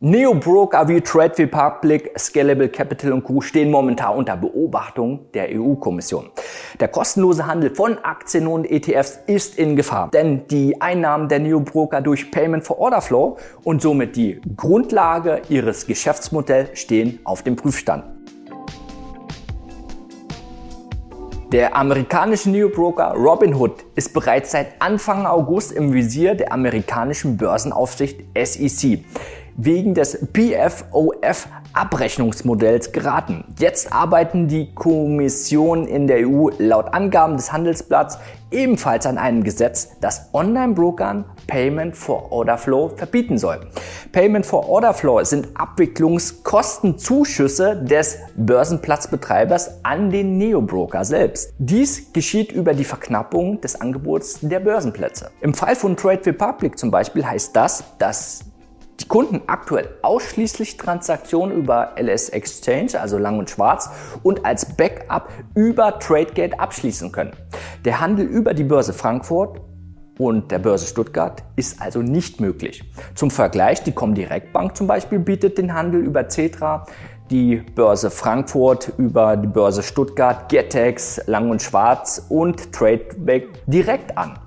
Neo-Broker wie Trade Republic, Scalable Capital und Co. stehen momentan unter Beobachtung der EU-Kommission. Der kostenlose Handel von Aktien und ETFs ist in Gefahr, denn die Einnahmen der Neo-Broker durch Payment for Order Flow und somit die Grundlage ihres Geschäftsmodells stehen auf dem Prüfstand. Der amerikanische Neo-Broker Robinhood ist bereits seit Anfang August im Visier der amerikanischen Börsenaufsicht SEC wegen des BFOF Abrechnungsmodells geraten. Jetzt arbeiten die Kommissionen in der EU laut Angaben des Handelsblatts ebenfalls an einem Gesetz, das Online-Brokern Payment for Order Flow verbieten soll. Payment for Order Flow sind Abwicklungskostenzuschüsse des Börsenplatzbetreibers an den Neo-Broker selbst. Dies geschieht über die Verknappung des Angebots der Börsenplätze. Im Fall von Trade Republic zum Beispiel heißt das, dass die Kunden aktuell ausschließlich Transaktionen über LS Exchange, also lang und schwarz, und als Backup über TradeGate abschließen können. Der Handel über die Börse Frankfurt und der Börse Stuttgart ist also nicht möglich. Zum Vergleich, die Comdirect Bank zum Beispiel bietet den Handel über Cetra, die Börse Frankfurt über die Börse Stuttgart, Getex, Lang und Schwarz und TradeBack direkt an.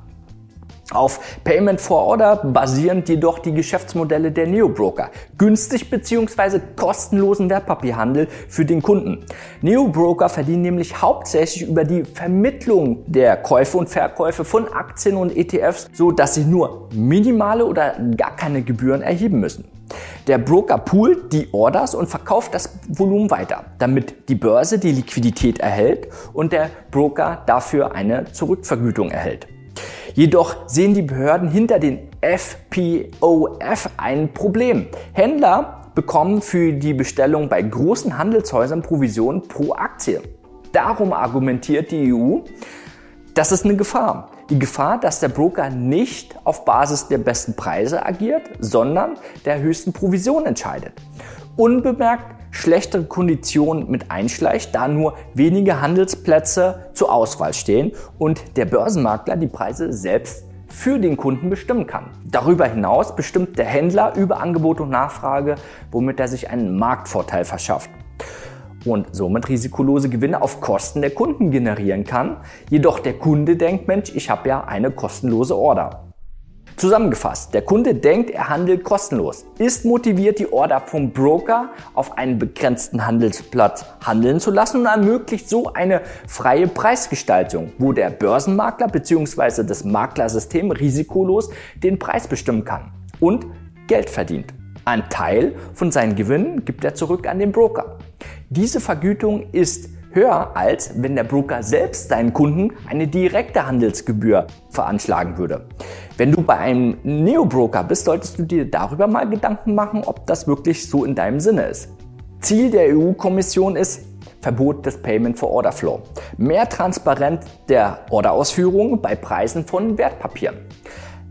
Auf Payment for Order basieren jedoch die Geschäftsmodelle der Neobroker. Günstig bzw. kostenlosen Wertpapierhandel für den Kunden. Neobroker verdienen nämlich hauptsächlich über die Vermittlung der Käufe und Verkäufe von Aktien und ETFs, so dass sie nur minimale oder gar keine Gebühren erheben müssen. Der Broker poolt die Orders und verkauft das Volumen weiter, damit die Börse die Liquidität erhält und der Broker dafür eine Zurückvergütung erhält. Jedoch sehen die Behörden hinter den FPOF ein Problem. Händler bekommen für die Bestellung bei großen Handelshäusern Provision pro Aktie. Darum argumentiert die EU, das ist eine Gefahr. Die Gefahr, dass der Broker nicht auf Basis der besten Preise agiert, sondern der höchsten Provision entscheidet. Unbemerkt schlechtere Konditionen mit einschleicht, da nur wenige Handelsplätze zur Auswahl stehen und der Börsenmakler die Preise selbst für den Kunden bestimmen kann. Darüber hinaus bestimmt der Händler über Angebot und Nachfrage, womit er sich einen Marktvorteil verschafft und somit risikolose Gewinne auf Kosten der Kunden generieren kann. Jedoch der Kunde denkt, Mensch, ich habe ja eine kostenlose Order. Zusammengefasst, der Kunde denkt, er handelt kostenlos, ist motiviert, die Order vom Broker auf einen begrenzten Handelsplatz handeln zu lassen und ermöglicht so eine freie Preisgestaltung, wo der Börsenmakler bzw. das Maklersystem risikolos den Preis bestimmen kann und Geld verdient. Ein Teil von seinen Gewinnen gibt er zurück an den Broker. Diese Vergütung ist höher als wenn der Broker selbst seinen Kunden eine direkte Handelsgebühr veranschlagen würde. Wenn du bei einem Neo-Broker bist, solltest du dir darüber mal Gedanken machen, ob das wirklich so in deinem Sinne ist. Ziel der EU-Kommission ist Verbot des Payment for Order Flow. Mehr Transparenz der Orderausführung bei Preisen von Wertpapieren.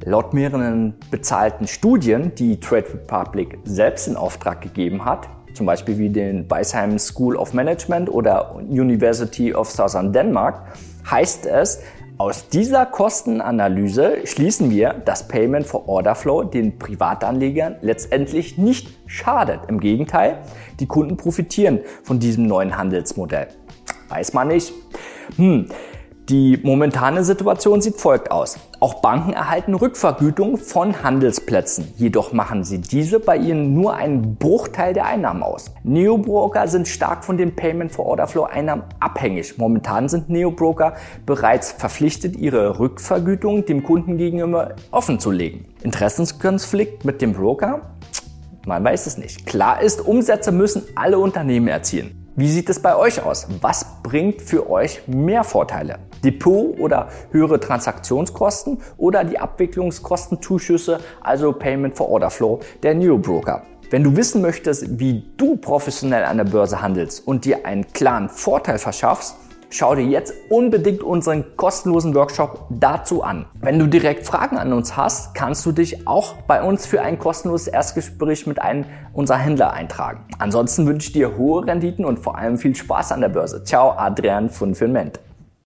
Laut mehreren bezahlten Studien, die Trade Republic selbst in Auftrag gegeben hat, zum Beispiel wie den Beisheim School of Management oder University of Southern Denmark, heißt es, aus dieser Kostenanalyse schließen wir, dass Payment for Order Flow den Privatanlegern letztendlich nicht schadet. Im Gegenteil, die Kunden profitieren von diesem neuen Handelsmodell. Weiß man nicht. Hm, die momentane Situation sieht folgt aus. Auch Banken erhalten Rückvergütung von Handelsplätzen. Jedoch machen sie diese bei ihnen nur einen Bruchteil der Einnahmen aus. Neobroker sind stark von den Payment for Order Flow Einnahmen abhängig. Momentan sind Neobroker bereits verpflichtet, ihre Rückvergütung dem Kunden gegenüber offen zu legen. Interessenskonflikt mit dem Broker? Man weiß es nicht. Klar ist, Umsätze müssen alle Unternehmen erzielen. Wie sieht es bei euch aus? Was bringt für euch mehr Vorteile? Depot oder höhere Transaktionskosten oder die Abwicklungskostenzuschüsse, also Payment for Order Flow der New Broker. Wenn du wissen möchtest, wie du professionell an der Börse handelst und dir einen klaren Vorteil verschaffst, Schau dir jetzt unbedingt unseren kostenlosen Workshop dazu an. Wenn du direkt Fragen an uns hast, kannst du dich auch bei uns für ein kostenloses Erstgespräch mit einem unserer Händler eintragen. Ansonsten wünsche ich dir hohe Renditen und vor allem viel Spaß an der Börse. Ciao, Adrian von Filment.